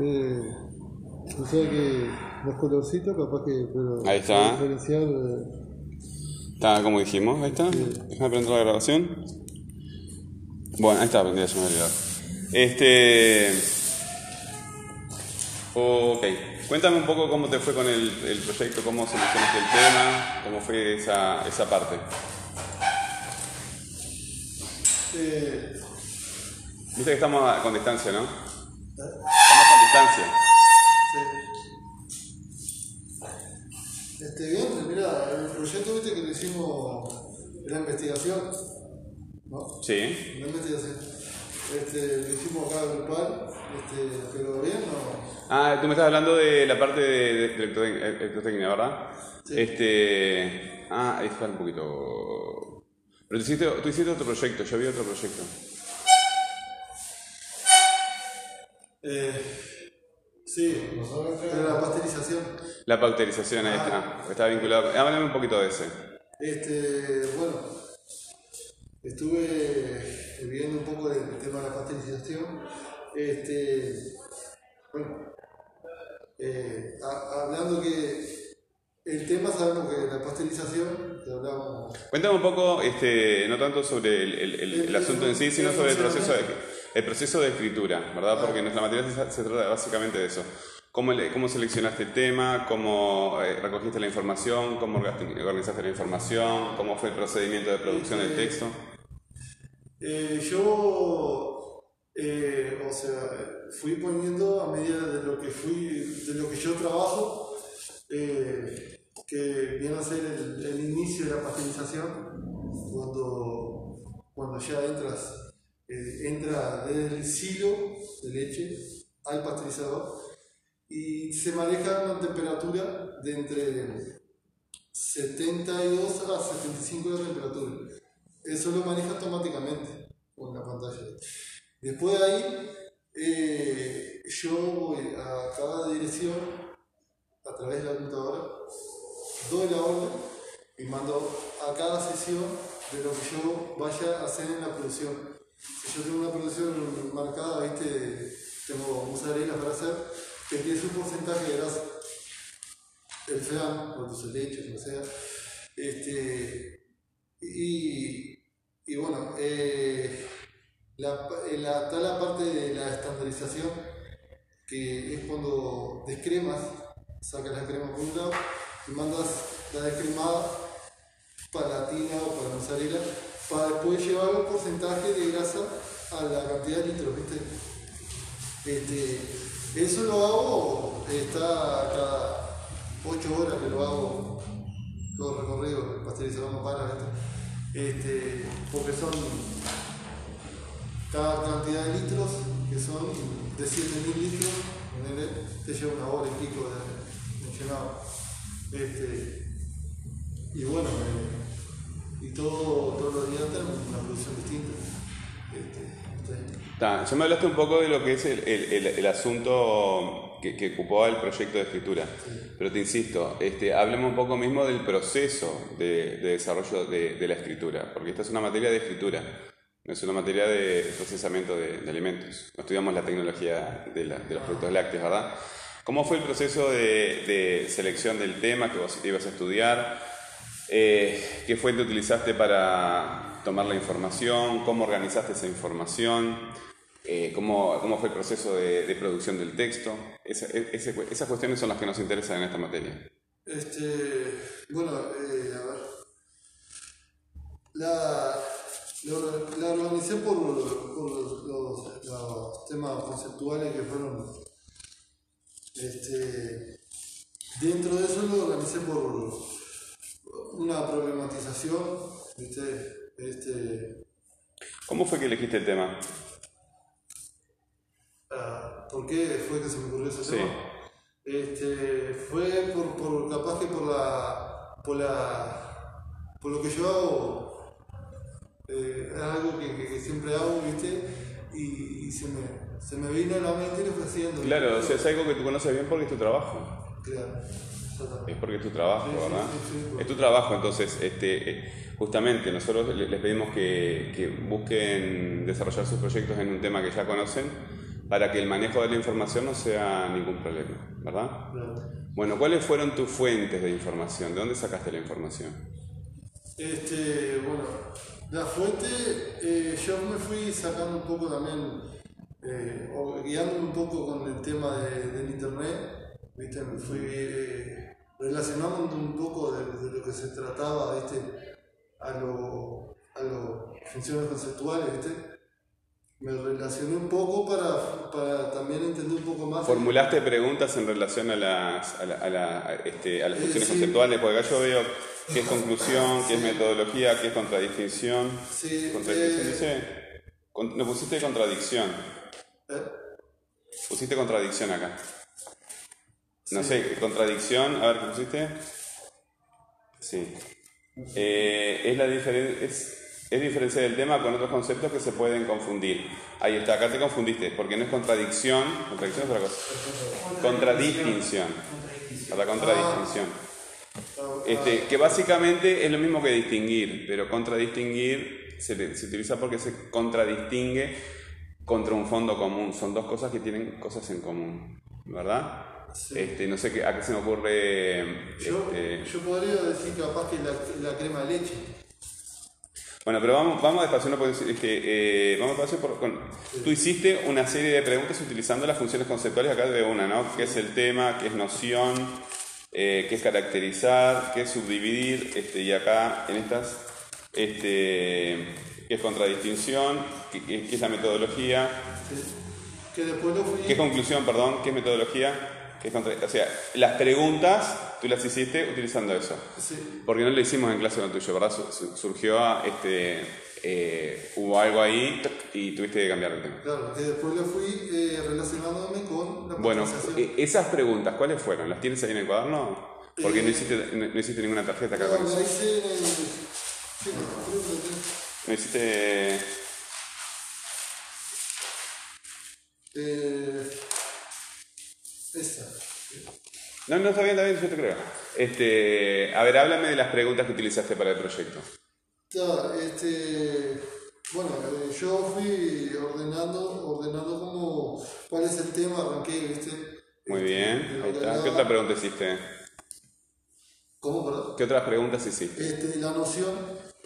Eh, o sea que los colorcitos, capaz que. Pero Ahí está. Diferenciar. eh, Está como dijimos, ahí está. Déjame prender la grabación. Bueno, ahí está, prendida, había olvidado. Este. Ok. Cuéntame un poco cómo te fue con el, el proyecto, cómo seleccionaste el tema, cómo fue esa, esa parte. eh, Viste que estamos con distancia, ¿no? Distancia. sí. Este, bien, mira, el proyecto viste que lo hicimos era investigación, ¿no? Sí. La investigación. Este, lo hicimos acá grupal, este, pero bien, ¿no? Ah, tú me estás hablando de la parte de, de, electrotec- electrotecnia, ¿verdad? Sí. Este. Ah, ahí está un poquito. Pero tú hiciste, tú hiciste otro proyecto, yo vi otro proyecto. Eh, sí, era la pasterización. La pauterización, ahí está. Está vinculado. Háblame un poquito de ese. Este, bueno, estuve viendo un poco del tema de la pasterización. Este, bueno, eh, ha- hablando que el tema sabemos que la pasterización, que hablamos, Cuéntame un poco, este, no tanto sobre el, el- el- el asunto en sí, sino sobre el proceso de, el proceso de escritura, ¿verdad? Porque nuestra materia se, trata básicamente de eso. ¿Cómo, le- cómo seleccionaste el tema? ¿Cómo eh, recogiste la información? ¿Cómo orga- organizaste la información? ¿Cómo fue el procedimiento de producción del texto? Eh, yo, eh, o sea, fui poniendo a medida de lo que fui, de lo que yo trabajo, que viene a ser el, inicio de la pasteurización, cuando, cuando ya entras, eh, entra desde el silo de leche al pasteurizador y se maneja una temperatura de entre 72 a 75 de temperatura. Eso lo maneja automáticamente con la pantalla. Después de ahí, eh, yo voy a cada dirección a través de la computadora, doy la orden y mando a cada sesión de lo que yo vaya a hacer en la producción. Yo tengo una producción marcada, ¿viste? tengo mozzarella para hacer, que tiene su porcentaje de grasa, el flan, o de leche, lo sea. Este, y, y bueno, eh, eh, está la parte de la estandarización, que es cuando descremas, sacas la crema por un lado y mandas la descremada para la tina o para la mozzarella, para después llevar el porcentaje de grasa a la cantidad de litros, ¿viste? Este, eso lo hago, está cada 8 horas que lo hago, todo el recorrido, para, ¿viste? Este, porque son cada cantidad de litros, que son de 7.000 litros, te lleva una hora y pico de, de llenado. Este, y bueno, eh, y todo, todos los días tenemos una producción distinta. Este. Ta, ya me hablaste un poco de lo que es el, el- el- el asunto que, que ocupó el proyecto de escritura, pero te insisto, este, hablemos un poco mismo del proceso de, de desarrollo de, de la escritura, porque esta es una materia de escritura, no es una materia de procesamiento de, de alimentos. No estudiamos la tecnología de, la- de los productos lácteos, ¿verdad? ¿Cómo fue el proceso de, de selección del tema que vos ibas a estudiar? Eh, ¿Qué fuente utilizaste para tomar la información? ¿Cómo organizaste esa información? Eh, ¿cómo, ¿Cómo fue el proceso de, producción del texto? E- esas cuestiones son las que nos interesan en esta materia. Este, bueno, eh, a ver. La, lo- la organicé por, los temas conceptuales que fueron. Este, dentro de eso lo organicé por una problematización, ¿viste? Este, ¿Cómo fue que elegiste el tema? ah, ¿Por qué fue que se me ocurrió ese Sí. tema? Este, fue por, por capaz que por la, por la, por lo que yo hago, eh, es algo que, que- que siempre hago, ¿viste? Y, y se, me, se me vino a la mente y lo fui haciendo. Claro, o sea, es algo que tú conoces bien porque es tu trabajo. Claro. Es porque es tu trabajo, Sí, ¿verdad? sí, sí, es tu trabajo, entonces, este, eh, justamente nosotros le- les pedimos que, que busquen desarrollar sus proyectos en un tema que ya conocen para que el manejo de la información no sea ningún problema, ¿verdad? Claro. Bueno, ¿cuáles fueron tus fuentes de información? ¿De dónde sacaste la información? Este, bueno, la fuente, eh, yo me fui sacando un poco también, eh, o guiándome un poco con el tema de- del internet, ¿viste? Me fui eh, relacionando un poco de, de lo que se trataba, ¿viste? A lo, a lo funciones conceptuales, ¿viste? Me relacioné un poco para, para también entender un poco más. ¿Formulaste preguntas en relación a las, a la- a la- este, a las Eh, funciones sí. conceptuales? Porque acá yo veo qué es conclusión, qué es metodología, qué es contradistinción. Sí, Contradicción eh, dice. con- no pusiste contradicción. ¿eh? Pusiste contradicción acá. No sé, contradicción, a ver, ¿qué pusiste? Sí. Eh, es la diferen- es, es diferencia del tema con otros conceptos que se pueden confundir. Ahí está, acá te confundiste, porque no es contradicción, contradicción es otra cosa. Contradistinción. La contradistinción. Este, que básicamente es lo mismo que distinguir, pero contradistinguir se, se utiliza porque se contradistingue contra un fondo común. Son dos cosas que tienen cosas en común, ¿verdad? Sí. Este, no sé qué, a qué se me ocurre. Yo, este, yo podría decir capaz que la, la crema de leche. Bueno, pero vamos, vamos despacio, no decir, este, eh, vamos despacio por- con- Tú hiciste una serie de preguntas utilizando las funciones conceptuales acá de una, ¿no? ¿Qué es el tema? ¿Qué es noción? Eh, ¿Qué es caracterizar? ¿Qué es subdividir? Este, y acá en estas, este, ¿qué es contradistinción? ¿Qué, es la metodología? que- Que después lo fui. ¿Qué es conclusión, perdón? ¿Qué es metodología? ¿Qué es contra- O sea, las preguntas tú las hiciste utilizando eso. Sí, Porque no lo hicimos en clase con tuyo, ¿verdad? Su- su- Surgió, este, eh, hubo algo ahí y tuviste que cambiar el tema. claro, que después lo fui eh, relacionándome con la Bueno, eh, esas preguntas, ¿cuáles fueron? ¿Las tienes ahí en el cuaderno? Porque no Eh, hiciste, no, no hiciste ninguna tarjeta acá No, con eso. hice. Sí. No hiciste... Eh, No, no, está bien, está bien, yo te creo. Este, a ver, háblame de las preguntas que utilizaste para el proyecto. Claro, este. Bueno, eh, yo fui ordenando, ordenando como cuál es el tema, arranqué, ¿viste? Muy Este, bien, ahí está. ¿Qué otra pregunta hiciste? ¿Cómo, perdón? ¿Qué otras preguntas hiciste? Este, la noción,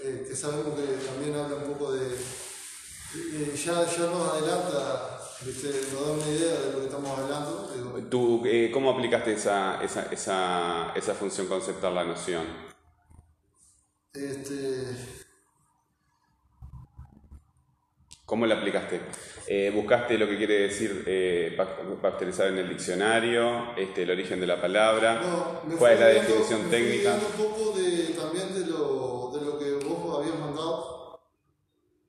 eh, que sabemos que también habla un poco de. eh, ya, ya nos adelanta. Nos da una idea de lo que estamos hablando. ¿Tú, eh, ¿Cómo aplicaste esa, esa, esa, esa función conceptual, la noción? este, ¿Cómo la aplicaste? Eh, ¿Buscaste lo que quiere decir eh, pasteurizar en el diccionario? Este, ¿El origen de la palabra? no, me ¿Cuál es la definición me técnica? un poco de, también de lo, de lo que vos habías mandado.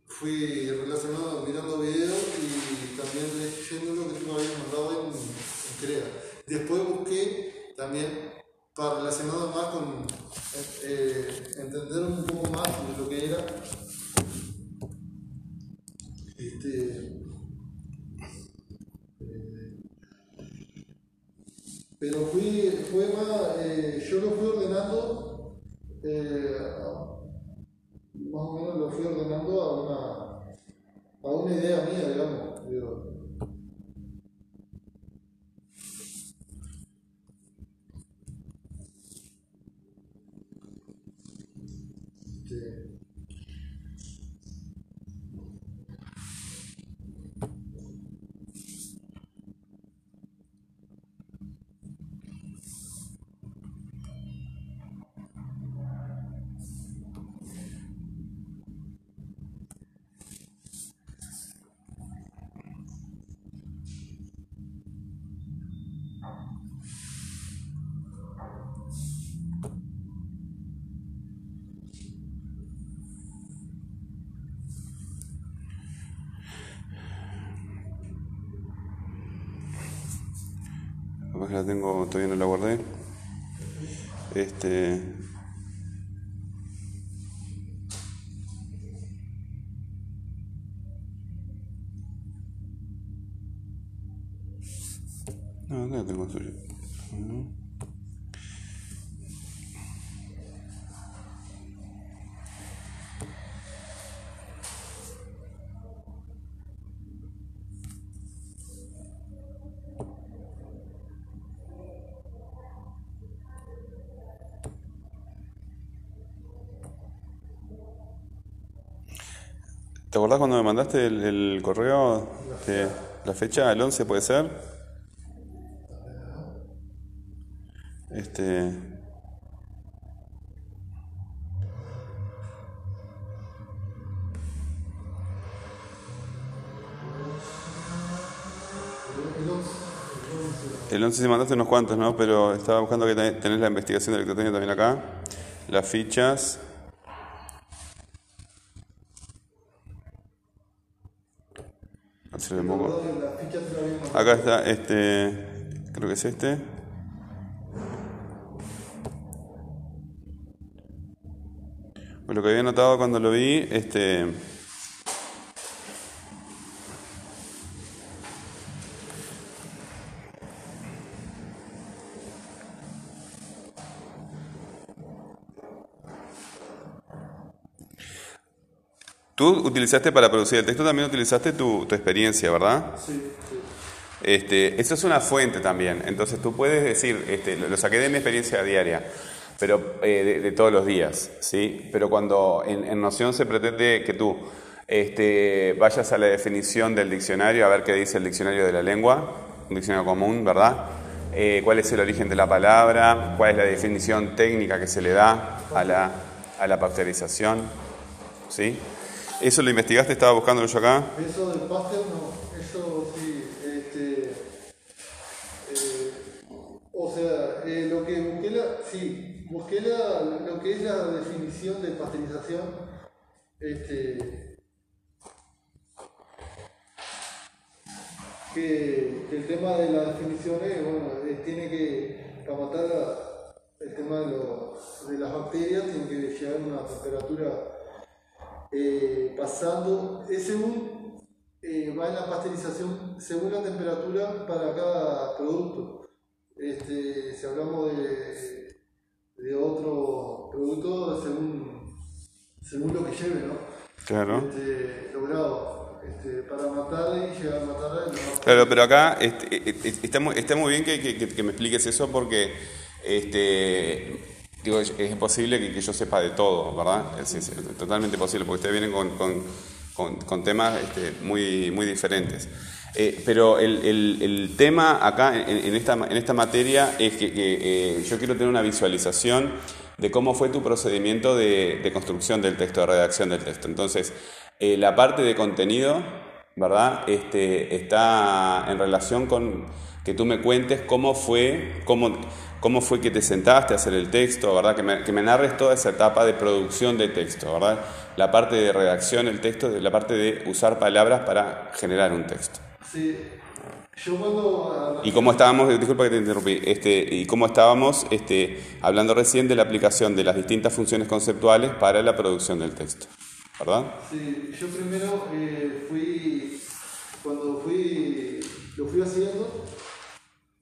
Fui relacionado, mirando videos y también leyendo lo que tú habías mandado en, en CREA. Después busqué también para relacionado más con eh, entender un poco más de lo que era. Este, pero fui, fue más, eh, yo lo fui ordenando, eh, más o menos lo fui ordenando a una, a una idea mía, digamos. La tengo, todavía no la guardé. Este. Acordás cuando me mandaste el, correo? La fecha, el 11 puede ser. Este. El 11 se mandaste unos cuantos, ¿no? Pero estaba buscando que tenés la investigación de electrotécnica también acá. Las fichas. Acá está, este, creo que es este. Pues lo que había notado cuando lo vi, este, Tú utilizaste para producir el texto, también utilizaste tu, experiencia, ¿verdad? Sí, Este, eso es una fuente también. Entonces tú puedes decir, este, lo, saqué de mi experiencia diaria, pero eh, de, todos los días, ¿sí? Pero cuando en, Noción se pretende que tú este, vayas a la definición del diccionario, a ver qué dice el diccionario de la lengua, un diccionario común, ¿verdad? Eh, cuál es el origen de la palabra, cuál es la definición técnica que se le da a la, a la pasteurización, ¿sí? ¿Eso lo investigaste? ¿Estaba buscándolo yo acá? Eso del pastel no, eso sí, este, eh, o sea, eh, lo que busqué, la, sí, busqué la, lo que es la definición de pasteurización, este, que, el tema de la definición es, bueno, tiene que, para matar el tema de, de las bacterias, tiene que llegar a una temperatura eh, pasando, es según, eh, va en la pasteurización según la temperatura para cada producto. Este, si hablamos de, de otro producto, según, según lo que lleve, ¿no? Claro. Este, logrado. Este, para matar y llegar a matar. Claro, pero acá este, eh, está, muy, está muy bien que, que, que me expliques eso porque este, digo, es imposible que, yo sepa de todo, ¿verdad? Es, totalmente posible, porque ustedes vienen con, temas este, muy, muy diferentes. Eh, pero el, tema acá, en, esta, en esta materia, es que, eh, yo quiero tener una visualización de cómo fue tu procedimiento de, construcción del texto, de redacción del texto. Entonces, eh, la parte de contenido, ¿verdad? Este, está en relación con que tú me cuentes cómo fue, cómo cómo fue que te sentaste a hacer el texto, ¿verdad? Que me, que me, narres toda esa etapa de producción de texto, ¿verdad? La parte de redacción del texto, la parte de usar palabras para generar un texto. Sí. Yo cuando... Y cómo estábamos, disculpa que te interrumpí, este, y cómo estábamos este, hablando recién de la aplicación de las distintas funciones conceptuales para la producción del texto, ¿verdad? Sí, yo primero eh, fui, cuando fui, lo fui haciendo,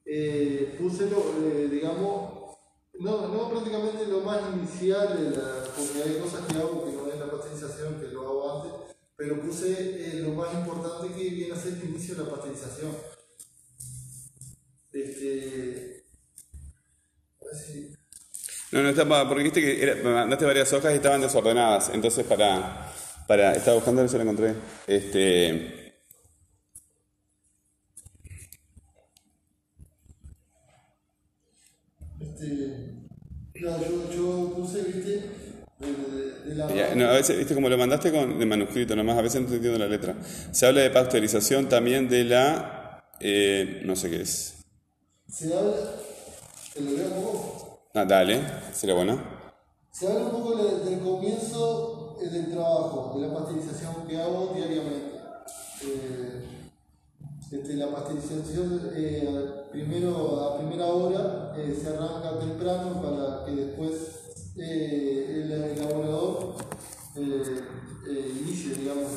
eh, puse, lo, eh, digamos, no, no prácticamente lo más inicial, de la, porque hay cosas que hago que no es la pasteurización, que lo hago antes, pero puse eh, lo más importante que viene a ser el inicio de la pasteurización. Este, No, no, estaba, porque viste que me mandaste varias hojas y estaban desordenadas, entonces para, para estaba buscando a si lo encontré. Este, no, a veces, viste, como lo mandaste con, de manuscrito nomás, a veces no te entiendo la letra. Se habla de pasteurización también de la. Eh, no sé qué es. Se habla. ¿Te lo leo un poco? Ah, dale, sería bueno. Se habla un poco del comienzo eh, del trabajo, de la pasteurización que hago diariamente. Eh, este, la pasteurización, eh, primero a primera hora, eh, se arranca temprano para que después eh, el elaborador eh, eh, inicie digamos,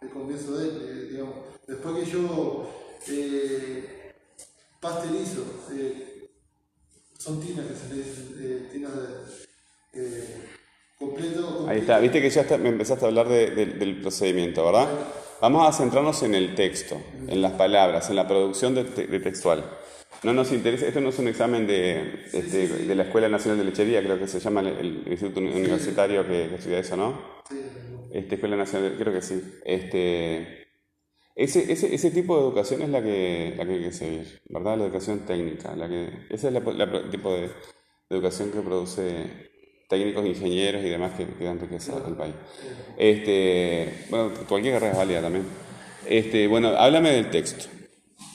el comienzo de él. digamos. Después que yo pasterizo, son tinas que se le dicen, tinas de completo, Ahí está, viste que ya me empezaste a hablar del procedimiento, ¿verdad? Vamos a centrarnos en el texto, en las palabras, en la producción de textual. No nos interesa, esto no es un examen de, este, de la Escuela Nacional de Lechería, creo que se llama el, Instituto Universitario que, estudia eso, ¿no? Este, Escuela Nacional, creo que sí. Este, ese, ese, ese tipo de educación es la que, la que hay que seguir, ¿verdad? La educación técnica. La que, ese es el tipo de, educación que produce técnicos, ingenieros y demás que, que dan riqueza al país. Este, bueno, cualquier carrera es válida también. Este, bueno, háblame del texto.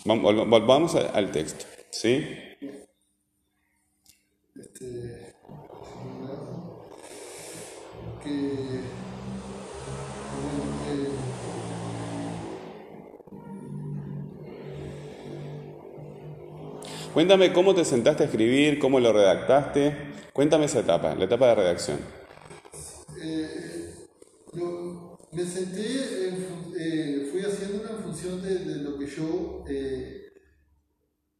Volvamos al texto, ¿sí? Este, que Cuéntame cómo te sentaste a escribir, cómo lo redactaste. Cuéntame esa etapa, la etapa de redacción. Eh, me senté, eh, fui haciendo en función de, lo que yo eh,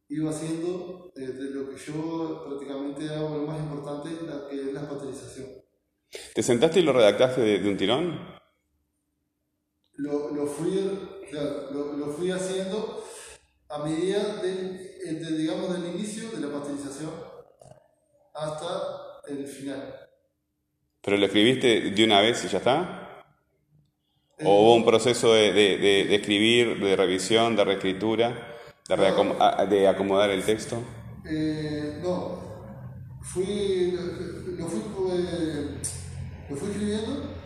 iba haciendo, de lo que yo prácticamente hago, lo más importante, la, que es la paterización. ¿Te sentaste y lo redactaste de, un tirón? Lo, fui, lo fui haciendo a medida del, digamos, del inicio de la pasteurización hasta el final. ¿Pero lo escribiste de una vez y ya está? ¿O hubo un proceso de, de, de, escribir, de revisión, de reescritura, de, acomodar el texto? Eh, no, fui, lo, fui, eh, lo fui escribiendo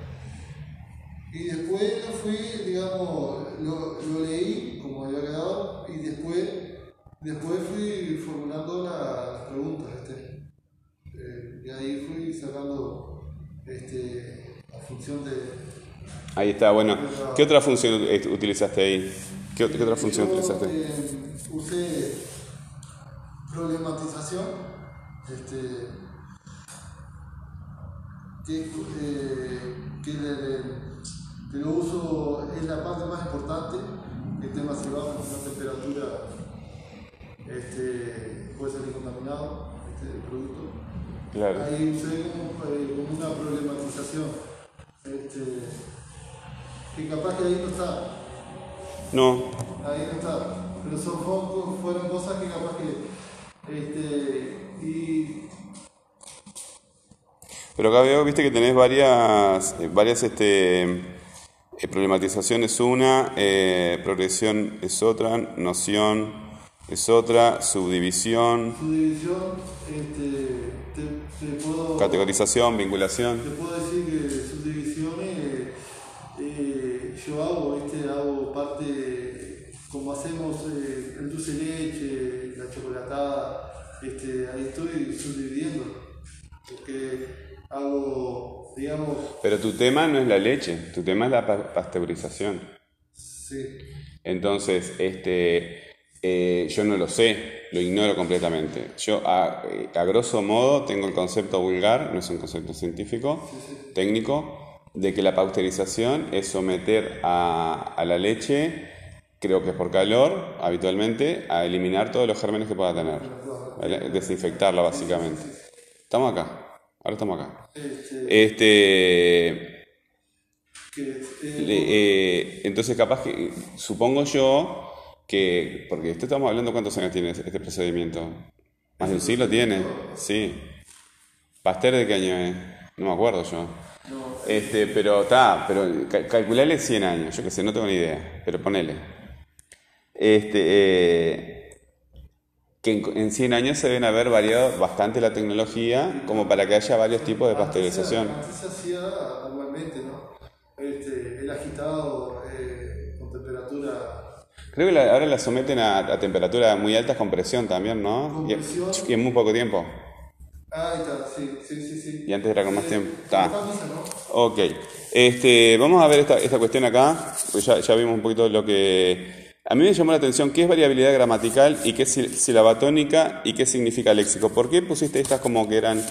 y después lo fui, digamos, lo, lo leí como había quedado y después, después fui formulando las preguntas. Este, eh, y ahí fui sacando este, la función de... Ahí está, bueno. ¿Qué otra función utilizaste ahí? ¿Qué, otra función utilizaste? Eh, usé problematización, este, que, eh, que que lo uso es la parte más importante, el tema se va con una temperatura este, puede salir contaminado este, el producto. Claro. Ahí usé como, eh, una problematización, este, que capaz que ahí no está. No. Ahí no está. Pero son focos, fueron cosas que capaz que. Este, y pero acá veo, viste que tenés varias, varias este, eh, problematización es una, eh, progresión es otra, noción es otra, subdivisión. Subdivisión, este, te, puedo, categorización, vinculación. Te puedo decir que subdivisiones eh, yo hago, este, hago parte, como hacemos el dulce leche, la chocolatada, este, ahí estoy subdividiendo, porque hago pero tu tema no es la leche, tu tema es la pasteurización. Sí. Entonces, este, eh, yo no lo sé, lo ignoro completamente. Yo, a, grosso modo, tengo el concepto vulgar, no es un concepto científico, técnico, de que la pasteurización es someter a, la leche, creo que es por calor, habitualmente, a eliminar todos los gérmenes que pueda tener. Desinfectarla, básicamente. Estamos acá. Ahora estamos acá. Este. Eh, entonces, capaz que. Supongo yo que. Porque esto estamos hablando cuántos años tiene este procedimiento. Más de un siglo tiene. Sí. ¿Pasteur de qué año es? No me acuerdo yo. Este, pero está, pero calcularle 100 años, yo qué sé, no tengo ni idea, pero ponele. Este, eh, que en, 100 años se deben haber variado bastante la tecnología como para que haya varios tipos de pasteurización. Antes se hacía normalmente, ¿no? Este, el agitado eh, con temperatura... Creo que ahora la someten a, temperaturas muy altas con presión también, ¿no? Y, en muy poco tiempo. Ah, está, sí, sí, sí, sí. Y antes era con más tiempo. Está. Ok. Este, vamos a ver esta, esta cuestión acá, pues ya, ya vimos un poquito lo que a mí me llamó la atención qué es variabilidad gramatical y qué es silabatónica y qué significa léxico. ¿Por qué pusiste estas como que eran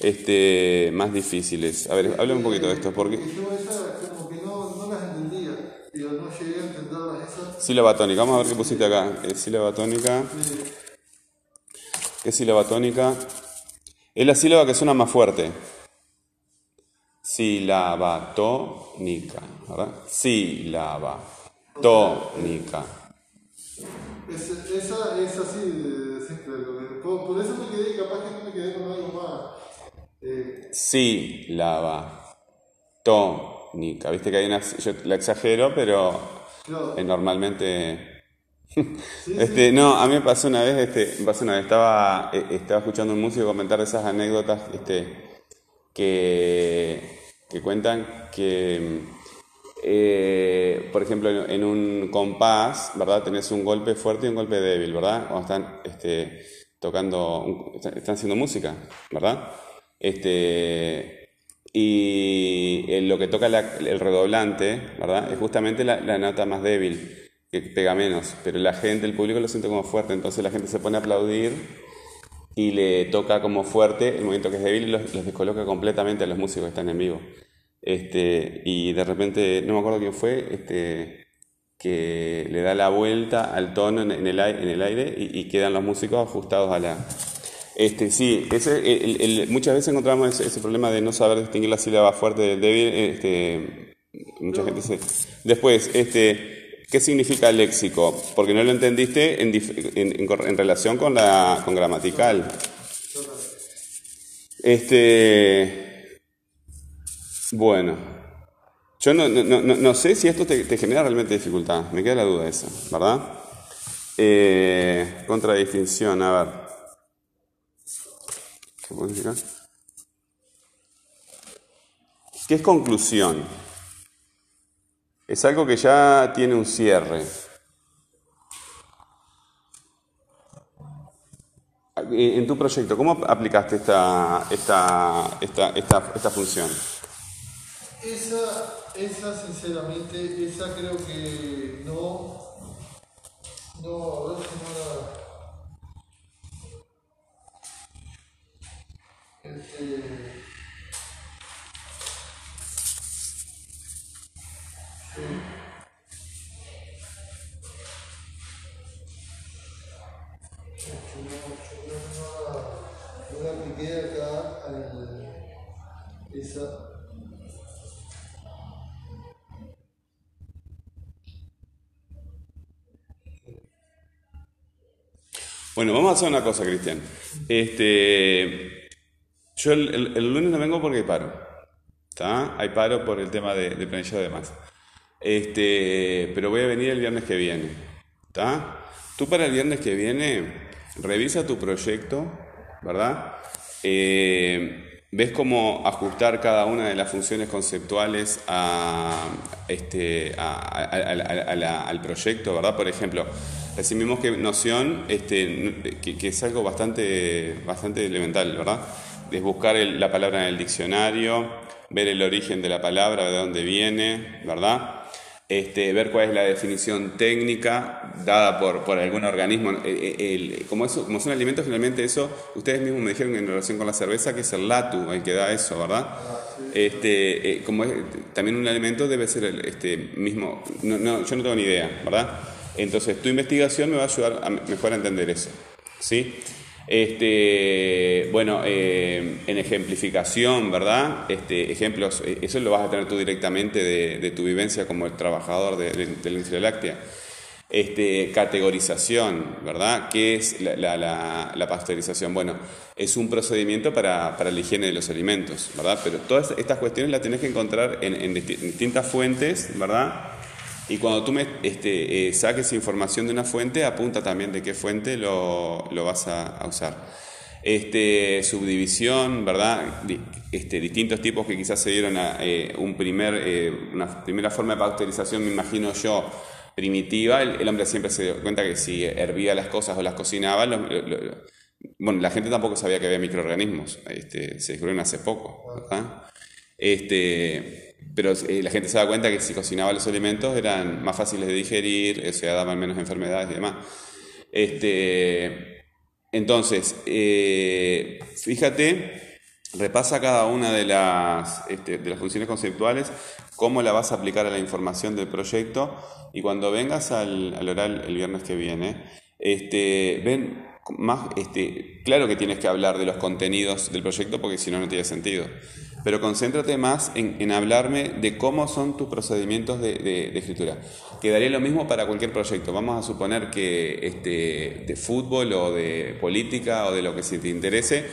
este, más difíciles? A ver, háblame un poquito de esto. Porque yo esas como que no, no las entendía. Digo, no llegué a esas. Silabatónica, vamos a ver qué pusiste acá. Eh, silabatónica. ¿Qué es silabatónica? Es la sílaba que suena más fuerte. Silabatónica, ¿verdad? Sílaba. Tónica. Es, esa es así de simple. Por, por, eso me quedé, capaz que no me quedé con algo más. Eh. Sílaba. Tónica. Viste que hay una. Yo la exagero, pero Claro. eh, normalmente. Sí, Este, no, a mí me pasó una vez, este, me pasó una vez, estaba, eh, estaba escuchando un músico comentar esas anécdotas, este, que, que cuentan que, eh, por ejemplo, en, en un compás, ¿verdad? Tenés un golpe fuerte y un golpe débil, ¿verdad? Cuando están, este, tocando, están haciendo música, ¿verdad? Este, y eh, lo que toca el redoblante, ¿verdad? Es justamente la, la nota más débil, que pega menos, pero la gente, el público lo siente como fuerte, entonces la gente se pone a aplaudir y le toca como fuerte el movimiento que es débil y los, descoloca completamente a los músicos que están en vivo. Este, y de repente, no me acuerdo quién fue, este, que le da la vuelta al tono en, en el, en el aire y quedan los músicos ajustados a la... Este, sí, ese, muchas veces encontramos ese, problema de no saber distinguir la sílaba fuerte del débil. Este, mucha gente se... Después, este, ¿qué significa léxico? Porque no lo entendiste en, en- relación con la con gramatical. Este, bueno, yo no, no, no, no sé si esto te, te genera realmente dificultad, me queda la duda esa, ¿verdad? Eh, contradistinción, a ver. ¿Qué es conclusión? Es algo que ya tiene un cierre. En tu proyecto, ¿cómo aplicaste esta, esta, esta, esta, esta función? Esa, esa sinceramente, esa creo que no. No, no no, no Bueno, vamos a hacer una cosa, Cristian. Este, yo el, el- el lunes no vengo porque hay paro. ¿Está? Hay paro por el tema de, de planilla de más. Este, pero voy a venir el viernes que viene. ¿Está? Tú para el viernes que viene, revisa tu proyecto, ¿verdad? Eh, ves cómo ajustar cada una de las funciones conceptuales a, este, a- a la- al proyecto, ¿verdad? Por ejemplo, decimos que noción, este, que, que es algo bastante, bastante elemental, ¿verdad? Es buscar el- la palabra en el diccionario, ver el origen de la palabra, de dónde viene, ¿verdad? Este, ver cuál es la definición técnica dada por, por algún organismo. Eh, eh, el- como, eso, como son alimentos, generalmente eso, ustedes mismos me dijeron en relación con la cerveza que es el latu el que da eso, ¿verdad? Este, eh, como es, también un alimento debe ser el este, mismo, no, no, yo no tengo ni idea, ¿verdad? Entonces tu investigación me va a ayudar a mejor a entender eso, ¿sí? Este, bueno, eh, en ejemplificación, ¿verdad? Este, ejemplos, eh, eso lo vas a tener tú directamente de, tu vivencia como el trabajador de, de- de la industria láctea. Este, categorización, ¿verdad? ¿Qué es la, la- la- pasteurización? Bueno, es un procedimiento para, para la higiene de los alimentos, ¿verdad? Pero todas estas cuestiones las tenés que encontrar en, en disti- distintas fuentes, ¿verdad? Y cuando tú me este, eh, saques información de una fuente, apunta también de qué fuente lo, vas a, usar. Este, subdivisión, ¿verdad? Este, distintos tipos que quizás se dieron a eh, un primer, eh, una primera forma de pasteurización, me imagino yo, primitiva. El, hombre siempre se dio cuenta que si hervía las cosas o las cocinaba, bueno, la gente tampoco sabía que había microorganismos, este, se descubrieron hace poco, pero eh, la gente se da cuenta que si cocinaba los alimentos eran más fáciles de digerir, o sea, daban menos enfermedades y demás. Este, entonces, eh, fíjate, repasa cada una de las, este, de las funciones conceptuales, cómo la vas a aplicar a la información del proyecto y cuando vengas al, al oral el viernes que viene, este, ven más, este, claro que tienes que hablar de los contenidos del proyecto porque si no, no tiene sentido. Pero concéntrate más en, hablarme de cómo son tus procedimientos de escritura. Quedaría lo mismo para cualquier proyecto. Vamos a suponer que este, de fútbol o de política o de lo que se te interese.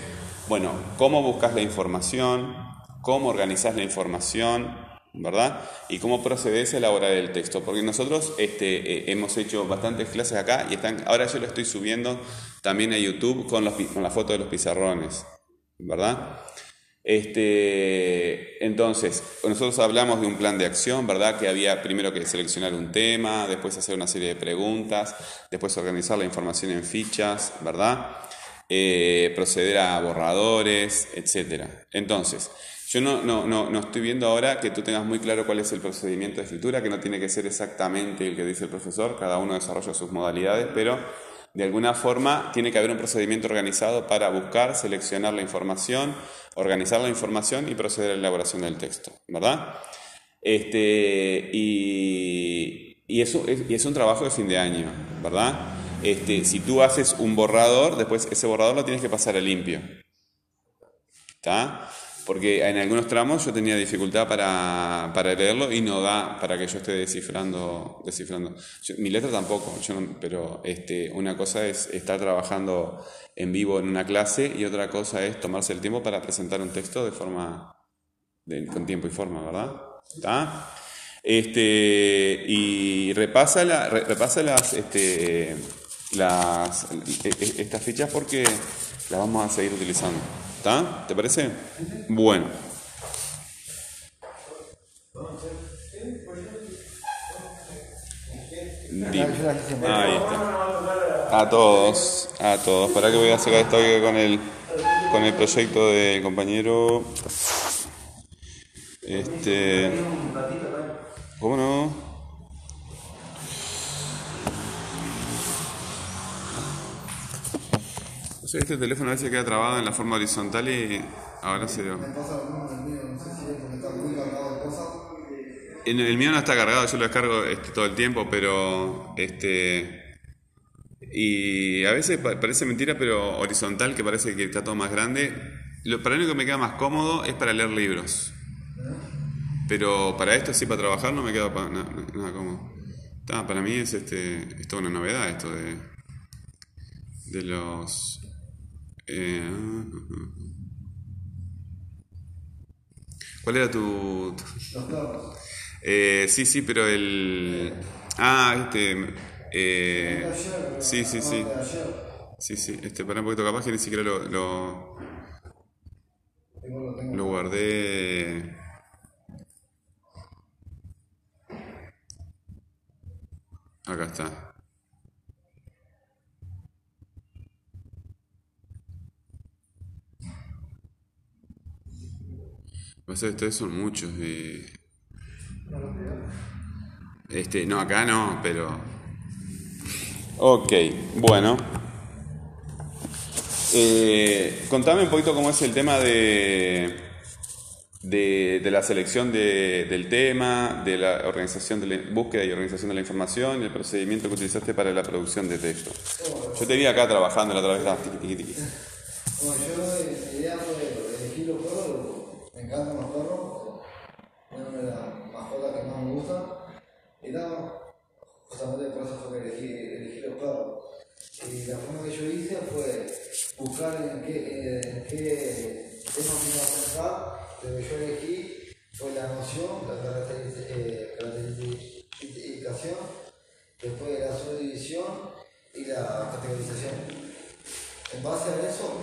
Bueno, cómo buscas la información, cómo organizas la información, ¿verdad? Y cómo procedes a elaborar el texto. Porque nosotros este, eh, hemos hecho bastantes clases acá y están, ahora yo lo estoy subiendo también a YouTube con, los, con la foto de los pizarrones, ¿verdad? Este, entonces, nosotros hablamos de un plan de acción, ¿verdad? Que había primero que seleccionar un tema, después hacer una serie de preguntas, después organizar la información en fichas, ¿verdad? Eh, proceder a borradores, etc. Entonces, yo no, no, no, no, estoy viendo ahora que tú tengas muy claro cuál es el procedimiento de escritura, que no tiene que ser exactamente el que dice el profesor, cada uno desarrolla sus modalidades, pero de alguna forma tiene que haber un procedimiento organizado para buscar, seleccionar la información, organizar la información y proceder a la elaboración del texto, ¿verdad? Este, y, y, eso, es, y es un trabajo de fin de año, ¿verdad? Este, si tú haces un borrador, después ese borrador lo tienes que pasar a limpio. ¿Está? Porque en algunos tramos yo tenía dificultad para, para, leerlo y no da para que yo esté descifrando. descifrando. mi letra tampoco, yo pero este, una cosa es estar trabajando en vivo en una clase y otra cosa es tomarse el tiempo para presentar un texto de forma, con tiempo y forma, ¿verdad? ¿Está? Este, y repasa, la, repasa las, este, las, e, e, estas fichas porque las vamos a seguir utilizando. ¿Está? ¿Te parece? Bueno. Ahí está. A todos, a todos. ¿Para que voy a sacar esta con el, con el proyecto del compañero? Este. ¿Cómo no? Este teléfono a veces queda trabado en la forma horizontal y ahora se dio. En el mío no está cargado, yo lo descargo este, todo el tiempo, pero este y a veces parece mentira, pero horizontal, que parece que está todo más grande. Lo, para único que me queda más cómodo es para leer libros. Pero para esto sí, para trabajar no me queda nada, cómodo. para mí es este, es toda una novedad esto de, de los eh, ¿Cuál era tu...? Eh, sí, sí, pero el... Ah, este... Eh, sí, sí, sí. Sí, sí, este, para un poquito capaz que ni siquiera lo... Lo, lo guardé... Acá está. Pasa estos son muchos. Este, no, acá no, pero. Ok, bueno. Eh, contame un poquito cómo es el tema de, de, la selección del tema, de la organización de la búsqueda y organización de la información y el procedimiento que utilizaste para la producción de texto. Yo te vi acá trabajando la otra vez. Bueno, yo la idea fue encantan los perros, una de las mascotas que más me gustan. Y nada, justamente por eso fue que elegí, elegí los perros. Y la forma que yo hice fue buscar en qué, en qué tema me iba a pensar. Lo que yo elegí fue la noción, la caracterización, después la subdivisión y la categorización. En base a eso,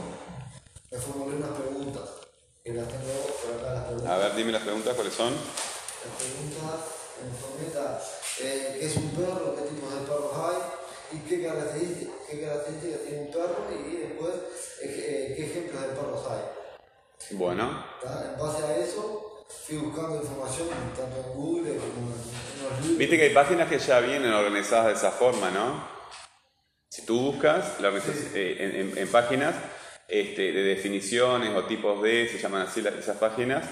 me formulé unas preguntas. A ver, dime las preguntas, ¿cuáles son? Las preguntas en formeta, eh, ¿qué es un perro? ¿Qué tipos de perros hay? ¿Y qué características, qué características tiene un perro? Y después, eh, ¿qué ejemplos de perros hay? Bueno. En base a eso, fui buscando información tanto en Google como en, los libros. Viste que hay páginas que ya vienen organizadas de esa forma, ¿no? Si tú buscas la, eh, en páginas este, de definiciones o tipos de, se llaman así esas páginas,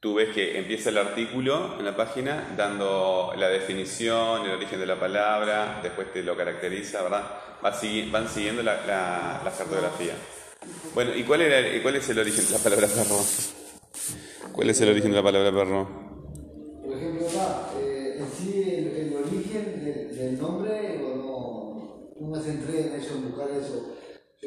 tú ves que empieza el artículo en la página dando la definición, el origen de la palabra, después te lo caracteriza, ¿verdad? van siguiendo la, cartografía. Bueno, ¿y cuál, era, cuál es el origen de la palabra perro? ¿Cuál es el origen de la palabra perro? Por ejemplo, eh, en sí el, origen del, nombre, no, no me centré en eso, en buscar eso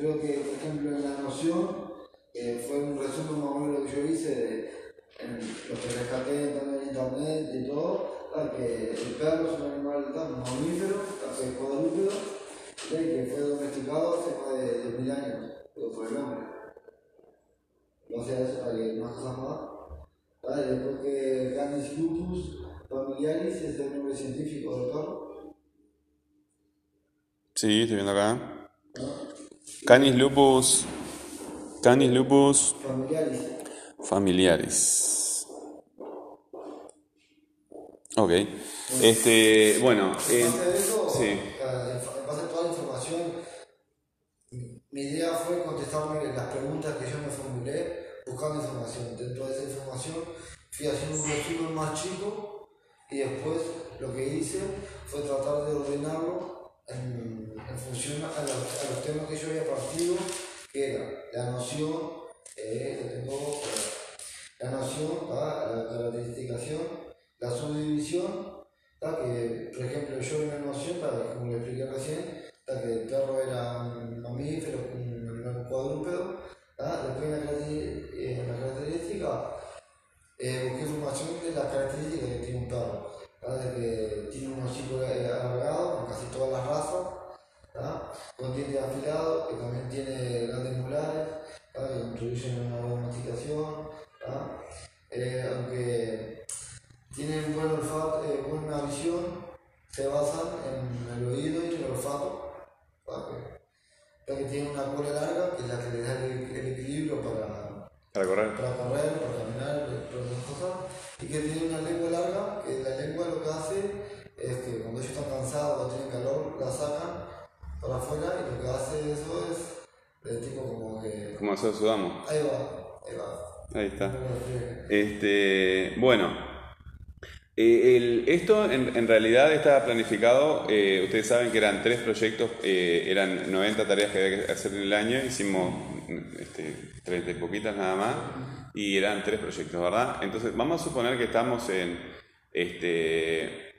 creo que, por ejemplo, en la noción, eh, fue un resumen más o menos lo que yo hice de en lo que rescaté también en internet y todo, que el perro es un animal tan mamífero, es cuadrúpedo, que fue domesticado hace más de 10.000 años, pero por el hombre. No sé, hay más cosas más. Y después que Canis lupus familiaris es el nombre científico del perro. Sí, estoy viendo acá. Canis lupus. Canis lupus Familiaris. familiaris. Ok. Este, bueno, En eh, base a eso, sí. eh, mi idea fue contestarme las preguntas que yo me formulé buscando información. Dentro de esa información fui haciendo un resumen más chico y después lo que hice fue tratar de ordenarlo en, en función a los, a los temas que yo había partido, que era la noción, eh, que tengo, la noción, ¿tá? la caracterización, la subdivisión, ¿tá? que por ejemplo yo en la noción, ¿tá? como le expliqué recién, que el perro era un mamífero, un animal cuadrúpedo, ¿tá? después en la, caracteri- eh, la característica eh, busqué información de las características que tiene un perro, que tiene un hocico alargado, en casi todas las razas, ¿tá? con dientes afilados, que también tiene grandes molares, que contribuyen a una buena masticación. Eh, aunque tienen buen olfato, eh, buena visión, se basan en el oído y el olfato, que, que tienen una cola larga, que es la que les da el, el equilibrio para, para correr. para correr, para caminar, para otras cosas, y que tiene una lengua como que... Como nosotros sudamos. Ahí va, ahí va. Ahí está. Este, bueno, eh, el- esto en, en realidad estaba planificado, eh, ustedes saben que eran tres proyectos, eh, eran 90 tareas que había que hacer en el año, hicimos este, 30 y poquitas nada más, y eran tres proyectos, ¿verdad? Entonces vamos a suponer que estamos en, este,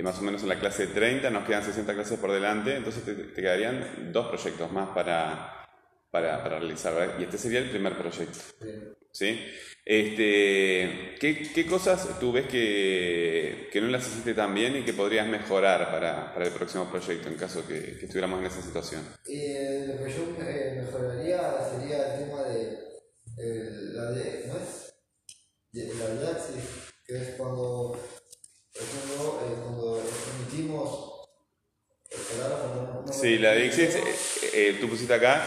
más o menos en la clase 30, nos quedan 60 clases por delante, entonces te, te quedarían dos proyectos más para, para, para realizar, ¿verdad? Y este sería el primer proyecto. ¿Sí? Este, ¿qué, qué cosas tú ves que, que no las hiciste tan bien y que podrías mejorar para, para el próximo proyecto en caso que, que estuviéramos en esa situación? Eh, lo que yo eh, mejoraría sería el tema de eh, la de, ¿cómo es? De- la diaxis, que es cuando, por ejemplo, eh, cuando emitimos el palabra, cuando no- no- Sí, la eh, eh, tú pusiste acá,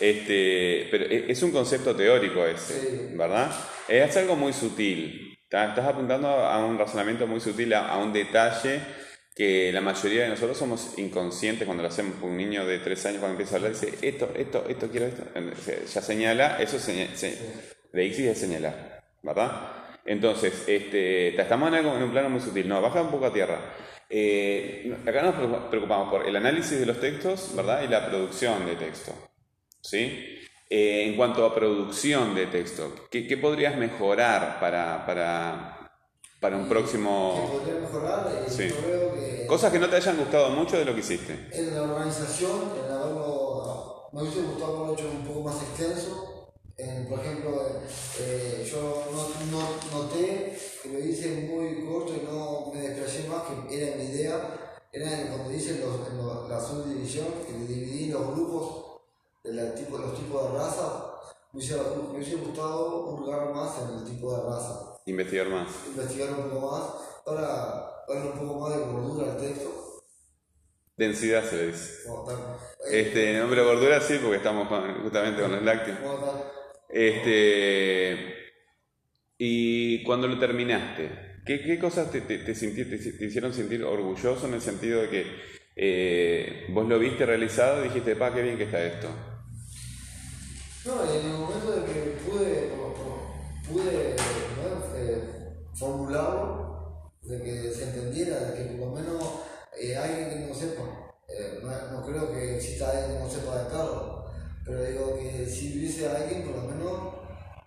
este, pero e- es un concepto teórico ese, Sí. ¿verdad? Es algo muy sutil. Está- Estás apuntando a un razonamiento muy sutil, a, a un detalle que la mayoría de nosotros somos inconscientes cuando lo hacemos. Un niño de tres años cuando empieza a hablar dice, esto, esto, esto, quiero esto. Eh, Ya señala, eso es seña- se- Deixis es señalar, ¿verdad? Entonces, este, ta- estamos en, algo- en un plano muy sutil. No, baja un poco a tierra. Eh, acá nos preocupa- preocupamos por el análisis de los textos, ¿verdad? Y la producción de texto. ¿Sí? Eh, en cuanto a producción de texto, ¿qué, qué podrías mejorar para, para, para un próximo... podría mejorar, Sí. yo creo que Cosas que no te hayan gustado mucho de lo que hiciste. en la organización, en haberlo, me hubiese gustado haberlo hecho un poco más extenso. En, por ejemplo, eh, yo no, no- noté que lo hice muy corto y no me desplayé más, que era mi idea, era cuando hice los- en la subdivisión, que dividí los grupos tipo, los tipos de raza, me hubiese, me hubiese gustado hurgar más en el tipo de raza Investigar más. investigar un poco más para darle un poco más de gordura al texto. Densidad se le dice. Este, nombre de gordura sí, porque estamos con- justamente con los lácteos. Este, y cuando lo terminaste, ¿qué, qué cosas te, te, te- te hicieron sentir orgulloso en el sentido de que eh, vos lo viste realizado y dijiste, pa, qué bien que está esto? No, y en el momento de que pude, pude. Eh, formularlo, de que se entendiera, de que por lo menos eh, alguien que no sepa, eh, no, no creo que exista alguien que no sepa de carro, pero digo que si hubiese alguien, por lo menos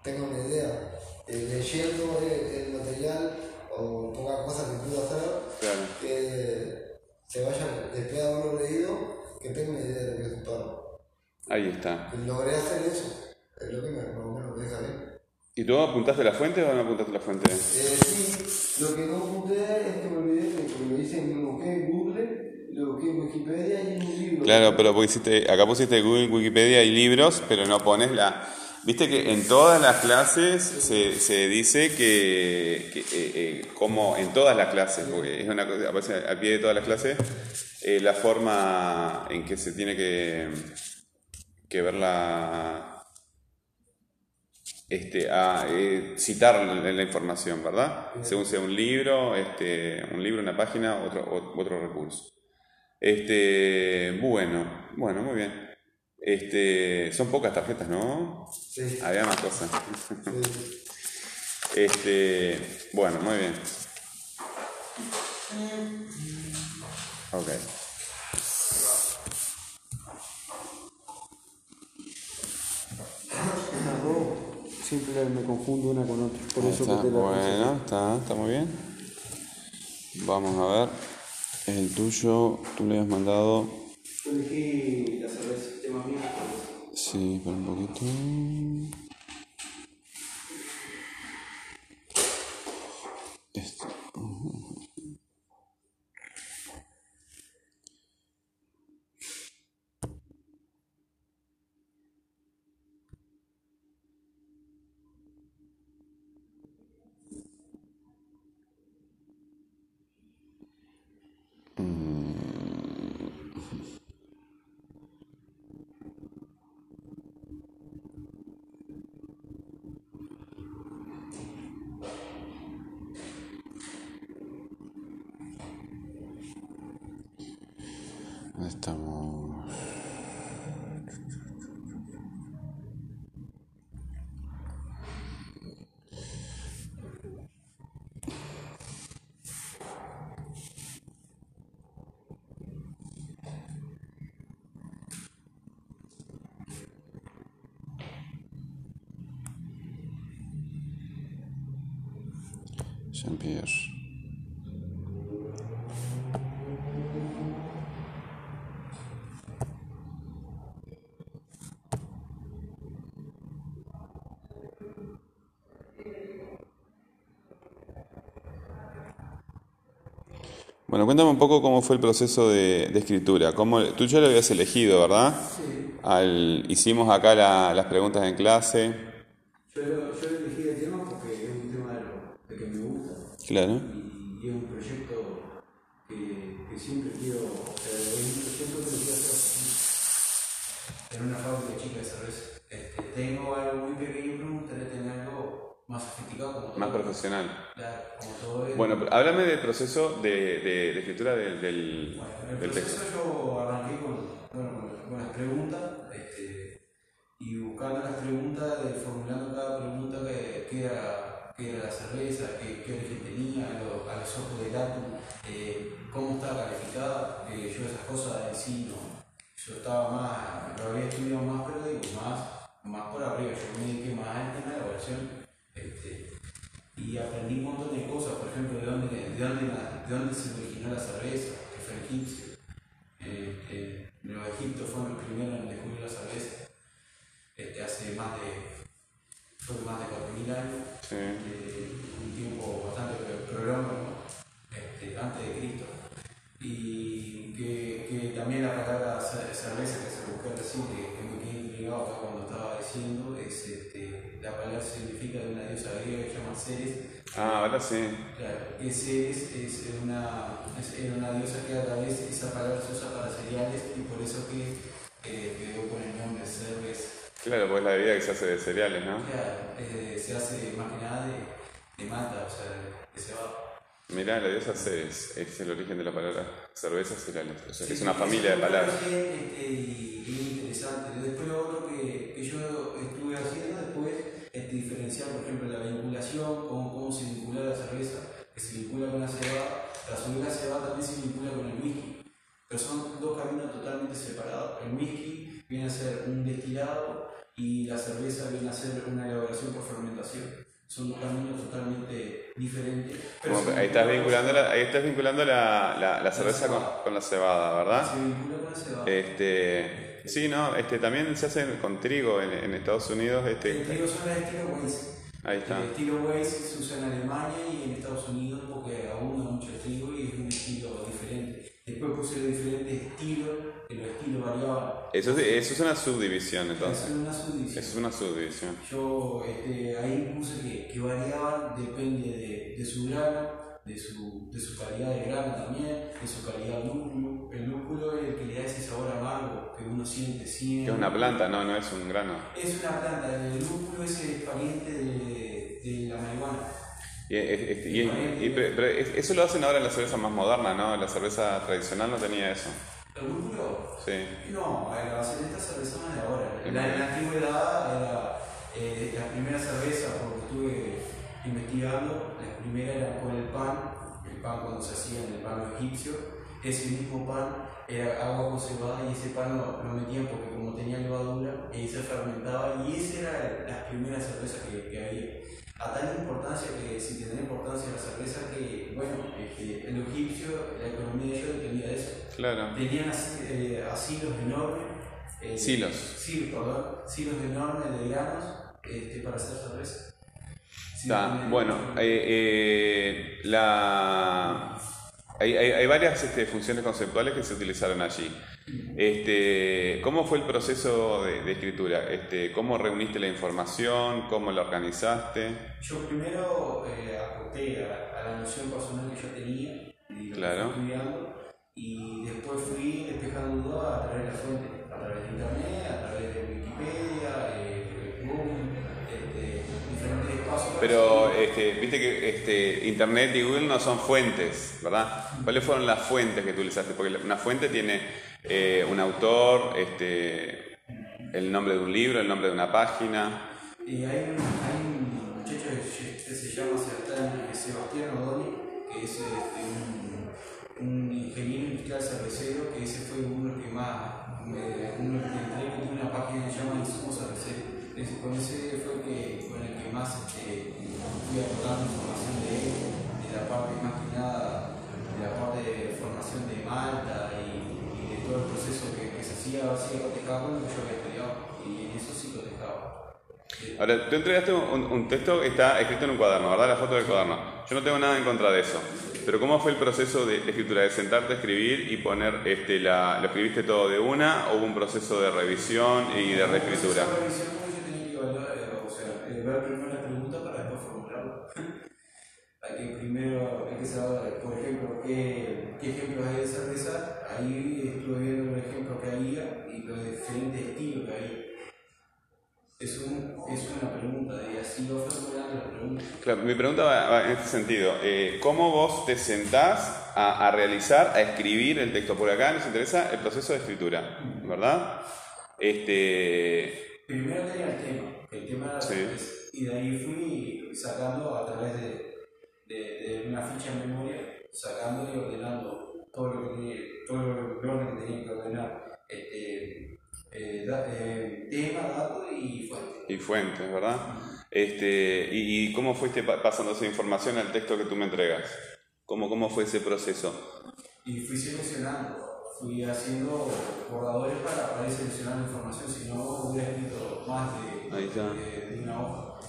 tenga una idea. Leyendo el material o pocas cosas que pude hacer, Claro. que se vaya, después de haberlo leído, que tenga una idea de lo que es un perro. Ahí está. Logré hacer eso, es lo que me, más o menos me deja bien. ¿Y tú apuntaste la fuente o no apuntaste la fuente? Eh, sí, lo que no apunté es que me olvidé que lo hice en lo Google, lo que en Wikipedia y en un libro. Claro, pero pusiste, acá pusiste Google, Wikipedia y libros, pero no pones la... Viste que en todas las clases se, se dice que, que, eh, eh, como en todas las clases, porque es una cosa, aparece al pie de todas las clases, eh, la forma en que se tiene que, que ver la... Este, a eh, citar la, la información, ¿verdad? Según sea un libro, este, un libro, una página, otro, otro recurso. Este, bueno, bueno, muy bien. Este, son pocas tarjetas, ¿no? Sí. Había más cosas. Sí. Este, bueno, muy bien. Ok. Las dos siempre me confundo una con otra. Por Ahí eso está, que te la bueno, está, está muy bien. Vamos a ver. El tuyo, tú le has mandado. Yo elegí la cerveza, tema mío. Sí, por un poquito. Este. ¿Dónde estamos? Bueno, cuéntame un poco cómo fue el proceso de, de escritura. ¿Cómo, tú ya lo habías elegido, ¿verdad? Sí. Al, hicimos acá la- las preguntas en clase. Yo, lo- yo elegí el tema porque es un tema de, lo, de que me gusta. Claro. Y, y es un proyecto que, que siempre quiero. eh, es un proyecto que lo quiero hacer en una fábrica chica de cerveza. Este, tengo algo muy pequeño, pero me gustaría tener algo más sofisticado como todo. Más profesional. Claro, como todo es. Bueno, háblame del proceso de, de- de escritura del, del, Bueno, en el del proceso texto. yo arranqué con, bueno, con, las preguntas este, y buscando las preguntas, de, formulando cada pregunta que, que, era, que era la cerveza, qué, qué origen tenía, a, lo- a los ojos del átomo, eh, cómo estaba calificada. eh, yo esas cosas en sí no. Yo estaba más, lo había estudiado más, pero digo, más, más por arriba. Yo me dediqué más al tema de la elaboración. Este, y aprendí un montón de cosas, por ejemplo, de dónde, de dónde, se originó la cerveza, que fue egipcio. Eh, eh, los egipcios fueron los primeros en descubrir la cerveza, este, hace más de, creo que más de 4.000 años, Sí. eh, un tiempo bastante prolongado, este, antes de Cristo. Y que, que también la palabra ce- cerveza que se buscó recién, que, que me quedé intrigado acá cuando estaba diciendo, es este, la palabra significa de una diosa griega que se llama Ceres, Ah, ahora sí. Claro, que Ceres es una, es una diosa que a vez esa palabra se usa para cereales y por eso que eh, quedó con el nombre Cervez. Claro, pues la bebida que se hace de cereales, ¿no? Claro, eh, se hace más que nada de, de mata, o sea, de cebada. Mirá, la diosa Ceres es el origen de la palabra cerveza cereales. O sea, es una familia de palabras. este, y muy interesante. Después lo otro que, que yo estuve haciendo después es diferenciar, por ejemplo, la vinculación, cómo, cómo se vincula la cerveza, que se vincula con la cebada, la cebada también se vincula con el whisky. Pero son dos caminos totalmente separados. El whisky viene a ser un destilado y la cerveza viene a ser una elaboración por fermentación. Son dos caminos totalmente diferentes. pero ahí estás vinculan vinculando la, ahí estás vinculando la, la, la cerveza con, con la cebada, ¿verdad? Se vincula con la cebada. Este, sí, no, este, también se hace con trigo en, en Estados Unidos. El Este, trigo son las estilo Weiss. Ahí está. El estilo Waze se usa en Alemania y en Estados Unidos porque abunda mucho el trigo y es un estilo diferente. Después puse diferentes estilos, que los estilos variaban. Eso es, eso es una subdivisión entonces. es una subdivisión. Eso es una subdivisión. Yo este, ahí puse que, que variaban, depende de, de su grano, de su, de su calidad de grano también, de su calidad de lúpulo. El lúpulo es el que le da ese sabor amargo que uno siente siempre. Que es una planta, no, no es un grano. Es una planta, el lúpulo es el pariente de, de la marihuana. Y, es- es- y es- y- pero- pero es- eso lo hacen ahora en la cerveza más moderna, ¿no? La cerveza tradicional no tenía eso. ¿El lúpulo? Sí. No, la cerveza cerveza no es de ahora. La, en la antigüedad era eh, la primera cerveza, porque estuve investigando, la primera era con el pan, el pan cuando se hacía en el pan egipcio, ese mismo pan era agua conservada y ese pan lo, lo metían porque como tenía levadura, y se fermentaba y esa era la primera cerveza que, que había. A tal importancia que si tenía importancia la cerveza que, bueno, es que el egipcio, la economía de ellos dependía de eso. Claro. Tenían así, eh, asilos enormes. eh, Silos. Sí, perdón. Silos enormes de granos este, para hacer cerveza. Sí, Está, bueno, eh, eh, la... hay, hay- hay varias este, funciones conceptuales que se utilizaron allí. Este, ¿Cómo fue el proceso de, de escritura? Este, ¿Cómo reuniste la información? ¿Cómo la organizaste? Yo primero eh, aporté a, a la noción personal que yo tenía y lo Claro. estudiando, y después fui despejando dudas a través de la fuente, a través de internet, a través de Wikipedia, eh, Google, este, diferentes espacios. Pero este, viste que este, Internet y Google no son fuentes, ¿verdad? ¿Cuáles fueron las fuentes que utilizaste? Porque una fuente tiene eh, un autor, este, el nombre de un libro, el nombre de una página. Y hay un, muchacho que se, llama Sebastián, Sebastián Odoni, que es este, un, ingeniero industrial cervecero, que ese fue uno que más, uno que entré, una página que se llama Insumos Cerveceros. Ese- Con ese fue que, con el que más este, fui aportando información de él, de la parte más que nada, de la parte de formación de Malta y, y de todo el proceso se hacía, cotejaba con lo que yo había estudiado, y en eso sí cotejaba. Ahora, tú entregaste un, un texto que está escrito en un cuaderno, ¿verdad? La foto del cuaderno. Yo no tengo nada en contra de eso. Pero ¿cómo fue el proceso de, de escritura? ¿De sentarte a escribir y poner, este, la, lo escribiste todo de una? ¿O hubo un proceso de revisión y de reescritura? Esa revisión yo tenía que evaluar, eh, o sea, ver primero la pregunta para después formularla. hay que primero, hay que saber, por ejemplo, qué, qué ejemplos hay de cerveza. Ahí estuve viendo había y los diferentes estilos que hay. Es, un, es una pregunta, y así va formulando la pregunta. Claro, mi pregunta va, en este sentido. Eh, ¿Cómo vos te sentás a, a realizar, a escribir el texto? Por acá nos interesa el proceso de escritura, ¿verdad? Este, Primero tenía el tema, el tema era Sí. y de ahí fui sacando a través de, de, de una ficha en memoria, sacando y ordenando todo lo que tenía, todo orden que tenía que ordenar. Este, eh, da- eh, tema, dato y fuente. y fuentes, ¿verdad? Este, y, y cómo fuiste pa- pasando esa información al texto que tú me entregas? ¿Cómo, cómo fue ese proceso? Y fui seleccionando, fui haciendo borradores para, para ir seleccionando información, si no hubiera escrito más de, una hoja.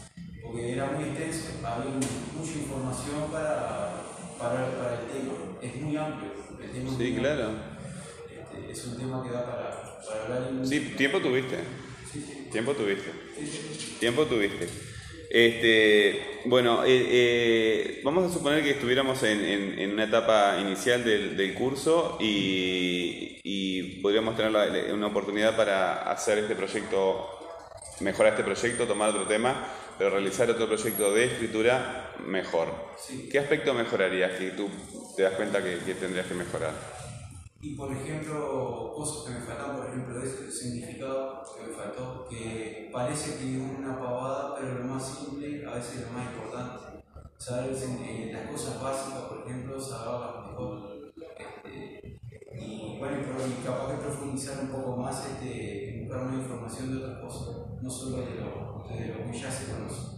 Porque era muy extenso, había mucha información para, para, para el tema. Es muy amplio. El tema es Sí, claro. amplio. Es un tema que da para, para hablar en Sí, tiempo tuviste. Sí, sí, Tiempo tuviste. sí. Tiempo tuviste. Este, bueno, eh, eh, vamos a suponer que estuviéramos en, en- en una etapa inicial del, del curso y, y podríamos tener la- una oportunidad para hacer este proyecto, mejorar este proyecto, tomar otro tema, pero realizar otro proyecto de escritura mejor. ¿Qué aspecto mejorarías que tú te das cuenta que, que tendrías que mejorar? Y por ejemplo, cosas que me faltan, por ejemplo, es el significado que me faltó, que parece que es una pavada, pero lo más simple a veces es lo más importante. Saber eh, las cosas básicas, por ejemplo, saberlas mejor. Este, y bueno, y capaz de profundizar un poco más, este, buscar más información de otras cosas, no solo de lo, de lo que ya se conoce.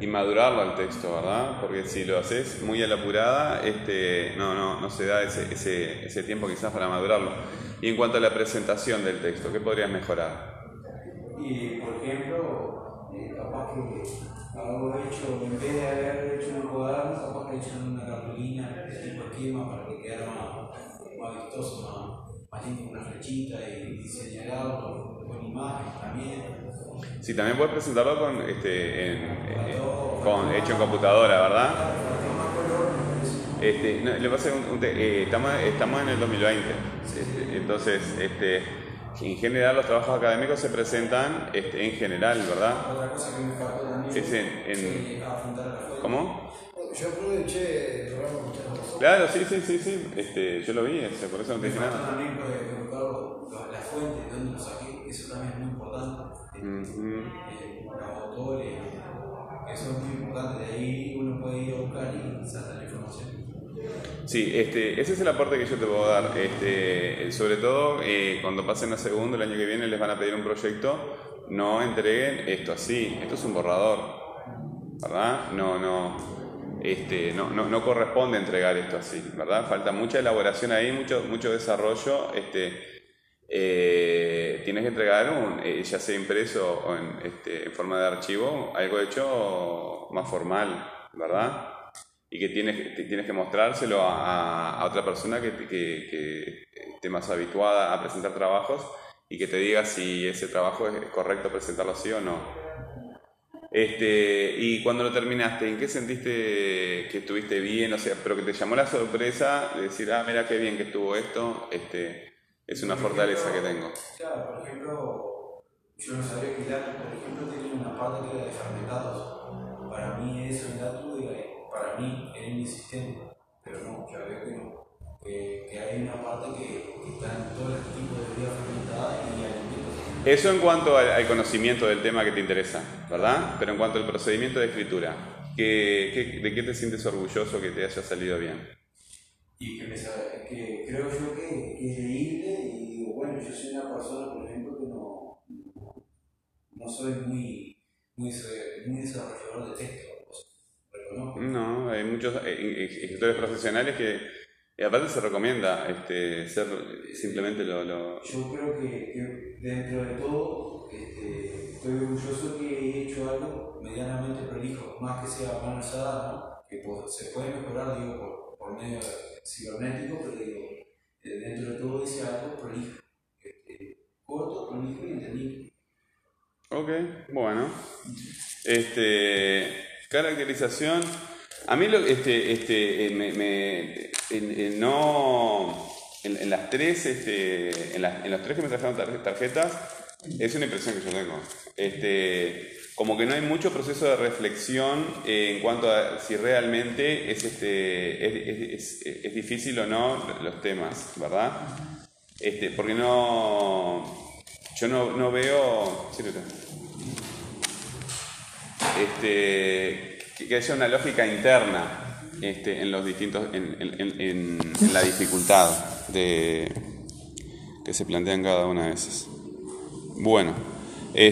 Y madurarlo al texto, ¿verdad? Porque si lo haces muy a la apurada, este, no, no, no se da ese, ese, ese tiempo quizás para madurarlo. Y en cuanto a la presentación del texto, ¿qué podrías mejorar? Y por ejemplo, eh, capaz que hago hecho, en vez de haber hecho un cuaderno, capaz que he hecho una cartulina tipo esquema para que quedara más, más vistoso, más, más una flechita y señalarlo con imágenes también. Sí, también puedes presentarlo con, este, en, eh, con, hecho en computadora, ¿verdad? Este, no, le pasa un, un eh, estamos, estamos en el 2020, este, entonces este, en general los trabajos académicos se presentan este, en general, ¿verdad? Otra cosa que me faltó también Es en- en-. ¿Cómo? Yo aproveché el programa que ustedes. Claro, sí, sí, sí, sí, este, yo lo vi, por eso no te dije nada. también la fuente, de dónde lo saqué, eso también es muy importante. Ujú. Eh, los autores, eso es muy importante, de ahí uno puede ir a buscar y sacar la información. Sí, este, ese es el aporte que yo te puedo dar. Este, sobre todo eh, cuando pasen a segundo el año que viene les van a pedir un proyecto, no entreguen esto así, esto es un borrador, ¿verdad? No, no, este, no, no, no corresponde entregar esto así, ¿verdad? Falta mucha elaboración ahí, mucho, mucho desarrollo. Este, eh, tienes que entregar, un, eh, ya sea impreso o en, este, en forma de archivo, algo hecho más formal, ¿verdad? y que tienes, que- mostrárselo a, otra persona que, que- que esté más habituada a presentar trabajos y que te diga si ese trabajo es correcto presentarlo así o no. Este, y cuando lo terminaste, ¿en qué sentiste que estuviste bien? O sea, pero que te llamó la sorpresa de decir, ah, mira qué bien que estuvo esto, este, es una fortaleza que tengo. Claro, por ejemplo, yo no sabía que por ejemplo, tenía una parte que era de fermentados. Para mí eso Latu, era- para mí era inexistente, pero no, ya veo que no. Que, que hay una parte que, que está en todos los tipos de bebidas fermentadas y alimentos. Eso en cuanto al, al conocimiento del tema que te interesa, ¿verdad? Pero en cuanto al procedimiento de escritura, ¿qué, qué- de qué te sientes orgulloso que te haya salido bien? Y que, me sabe- que creo yo que, que es leíble y digo, bueno, yo soy una persona, por ejemplo, que no, no soy muy, muy, muy desarrollador de texto, reconozco. No, hay muchos eh, eh, escritores profesionales que, y aparte se recomienda este, ser simplemente lo... lo- Yo creo que, que dentro de todo este, estoy orgulloso que he hecho algo medianamente prolijo, más que sea mano alzada, ¿no? que pues, se puede mejorar digo, por, por medio cibernético, pero digo, eh, dentro de todo hice algo prolijo, este, corto, prolijo y entendible. Ok, bueno. Este, caracterización. A mí lo, este, este, eh, me, en- no, en, las tres, este, en, en los tres que me trajeron tar- tarjetas, es una impresión que yo tengo. Este, como que no hay mucho proceso de reflexión en cuanto a si realmente es, este, es, es- es- es difícil o no los temas, ¿verdad? Este, porque no, yo no, no veo, este, que, haya una lógica interna este, en los distintos, en- en- en- en la dificultad de, que se plantean cada una de esas. Bueno.